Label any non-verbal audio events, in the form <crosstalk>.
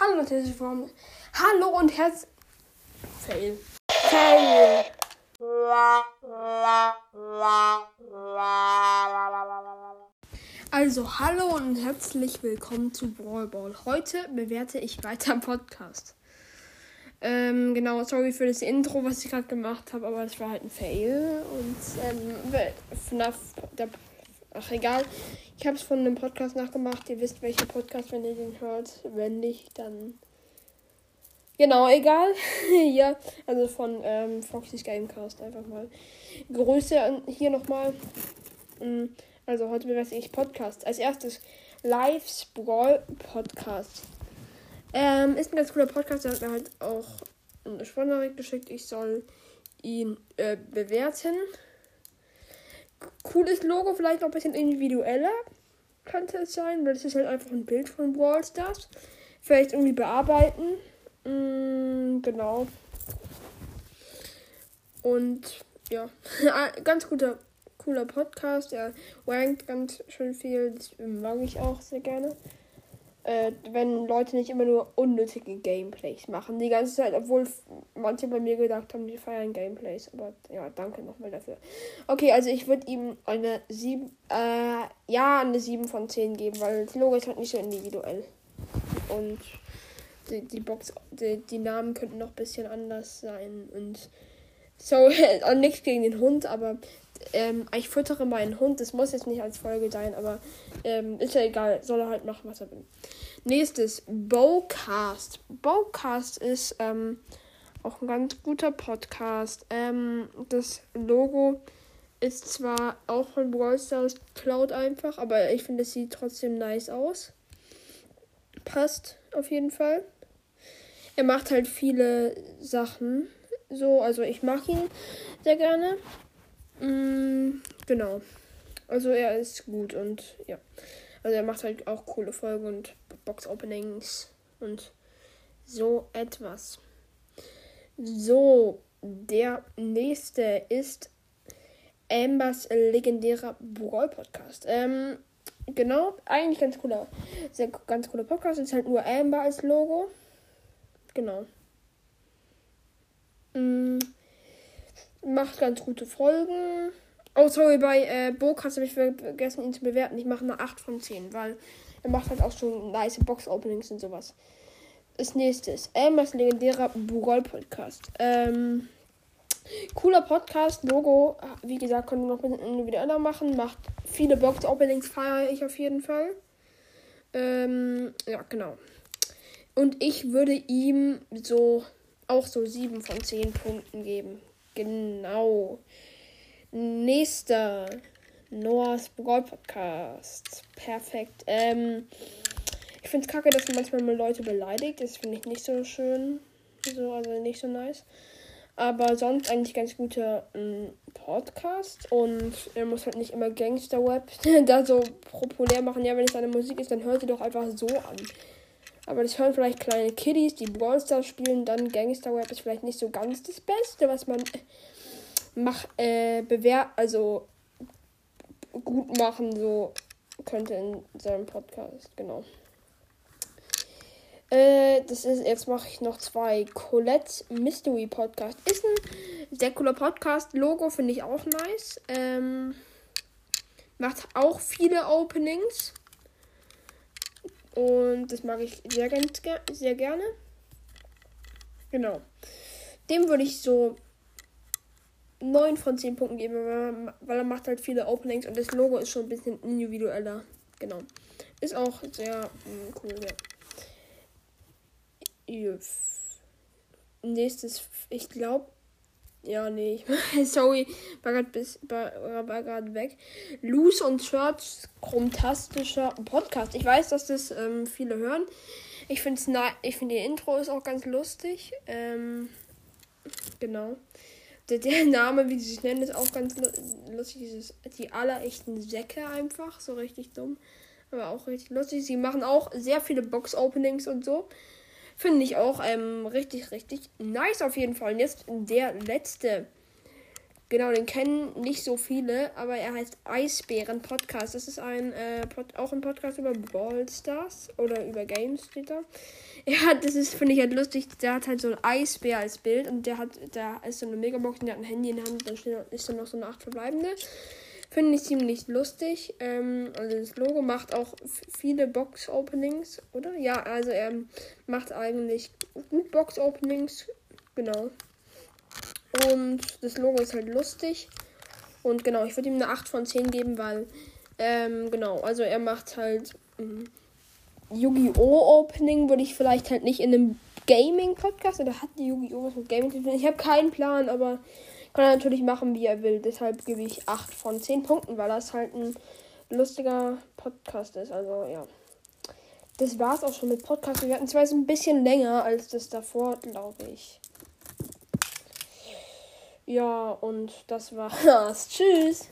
Hallo und herzlich willkommen. Hallo und herzlich. Fail. Fail. Also, hallo und herzlich willkommen zu Brawl Ball. Heute bewerte ich weiter Podcast. Ähm, genau, sorry für das Intro, was ich gerade gemacht habe, aber es war halt ein Fail. Und ähm, FNAF, der, ach egal. Ich habe es von einem Podcast nachgemacht. Ihr wisst, welcher Podcast, wenn ihr den hört. Wenn nicht, dann. Genau, egal. <laughs> ja, also von ähm, Foxy's Gamecast einfach mal. Grüße hier nochmal. Mm, also heute bewerte ich Podcast. Als erstes Live Sprawl Podcast. Ähm, ist ein ganz cooler Podcast. Der hat mir halt auch eine Sprachnachricht geschickt. Ich soll ihn äh, bewerten. Cooles Logo, vielleicht noch ein bisschen individueller. Könnte es sein, weil es ist halt einfach ein Bild von Brawl Stars. Vielleicht irgendwie bearbeiten. Mm, genau. Und ja, <laughs> ganz guter, cooler Podcast. Er rankt ganz schön viel. Das mag ich auch sehr gerne. Äh, wenn Leute nicht immer nur unnötige Gameplays machen. Die ganze Zeit, obwohl manche bei mir gedacht haben, die feiern Gameplays. Aber ja, danke nochmal dafür. Okay, also ich würde ihm eine 7, äh, ja, eine 7 von 10 geben, weil das Logo ist halt nicht so individuell. Und die, die Box, die, die Namen könnten noch ein bisschen anders sein. Und so, <laughs> nichts gegen den Hund, aber ähm, ich füttere meinen Hund. Das muss jetzt nicht als Folge sein, aber ähm, ist ja egal. Soll er halt machen, was er will. Nächstes, Bowcast. Bowcast ist ähm, auch ein ganz guter Podcast. Ähm, das Logo ist zwar auch von Brawl Stars Cloud einfach, aber ich finde, es sieht trotzdem nice aus. Passt auf jeden Fall. Er macht halt viele Sachen. So, also ich mag ihn sehr gerne. Mm, genau. Also er ist gut und ja. Also er macht halt auch coole Folgen und Box-Openings und so etwas. So, der nächste ist Ambers legendärer Brawl Podcast. Ähm, genau, eigentlich ganz cooler, sehr ganz cooler Podcast. Ist halt nur Amber als Logo. Genau. Mm, macht ganz gute Folgen. Oh, sorry, bei äh, Bocast habe ich vergessen, ihn zu bewerten. Ich mache eine 8 von 10, weil er macht halt auch schon nice Box-Openings und sowas. Das nächste ist Elmers legendärer Burol Podcast. Ähm, cooler Podcast, Logo, wie gesagt, können wir noch ein bisschen individueller machen. Macht viele Box-Openings, feiere ich auf jeden Fall. Ähm, ja, genau. Und ich würde ihm so auch so 7 von 10 Punkten geben. Genau. Nächster. Noahs Brawl Podcast. Perfekt. Ähm, ich finde es kacke, dass man manchmal mal Leute beleidigt. Das finde ich nicht so schön. So, also nicht so nice. Aber sonst eigentlich ganz guter ähm, Podcast. Und er muss halt nicht immer Gangster-Web <laughs> da so populär machen. Ja, wenn es seine Musik ist, dann hört sie doch einfach so an. Aber das hören vielleicht kleine Kiddies, die Brawl Stars spielen. Dann Gangster-Web ist vielleicht nicht so ganz das Beste, was man mach, äh, bewer also gut machen, so könnte in seinem Podcast, genau. Äh, das ist, jetzt mache ich noch zwei. Colette Mystery Podcast. Ist ein sehr cooler Podcast. Logo finde ich auch nice. Ähm, macht auch viele Openings. Und das mag ich sehr, sehr gerne. Genau. Dem würde ich so 9 von 10 Punkten geben, weil er macht halt viele Openings und das Logo ist schon ein bisschen individueller. Genau. Ist auch sehr mh, cool, ja. Nächstes, ich glaube, ja, nee, <laughs> sorry, war gerade war, weg. Loose und Shirts, chromatistischer Podcast. Ich weiß, dass das ähm, viele hören. Ich finde ich finde ihr Intro ist auch ganz lustig. Ähm, genau. Der, der, <laughs> Name, wie sie sich nennen, ist auch ganz lustig. Dieses, die allerechten Säcke einfach. So richtig dumm. Aber auch richtig lustig. Sie machen auch sehr viele Box-Openings und so. Finde ich auch ähm, richtig, richtig nice auf jeden Fall. Und jetzt der letzte Genau, den kennen nicht so viele, aber er heißt Eisbären Podcast. Das ist ein äh, Pod auch ein Podcast über Ballstars oder über Games steht da. <laughs> Er hat, das ist, finde ich halt lustig, der hat halt so ein Eisbär als Bild und der hat, da ist so eine Megabox und der hat ein Handy in der Hand, da steht, ist dann noch so eine acht verbleibende. Finde ich ziemlich lustig. Ähm, also das Logo macht auch viele Box-Openings, oder? Ja, also er macht eigentlich gut Box-Openings. Genau. Und das Logo ist halt lustig. Und genau, ich würde ihm eine 8 von 10 geben, weil, ähm, genau, also er macht halt ähm, Yu-Gi-Oh! Opening, würde ich vielleicht halt nicht in einem Gaming-Podcast, oder hat die Yu-Gi-Oh! was mit Gaming zu tun? Ich habe keinen Plan, aber kann er natürlich machen, wie er will. Deshalb gebe ich 8 von 10 Punkten, weil das halt ein lustiger Podcast ist. Also, ja. Das war's auch schon mit Podcast. Wir hatten zwar jetzt ein bisschen länger als das davor, glaube ich. Ja, und das war's. <laughs> Tschüss.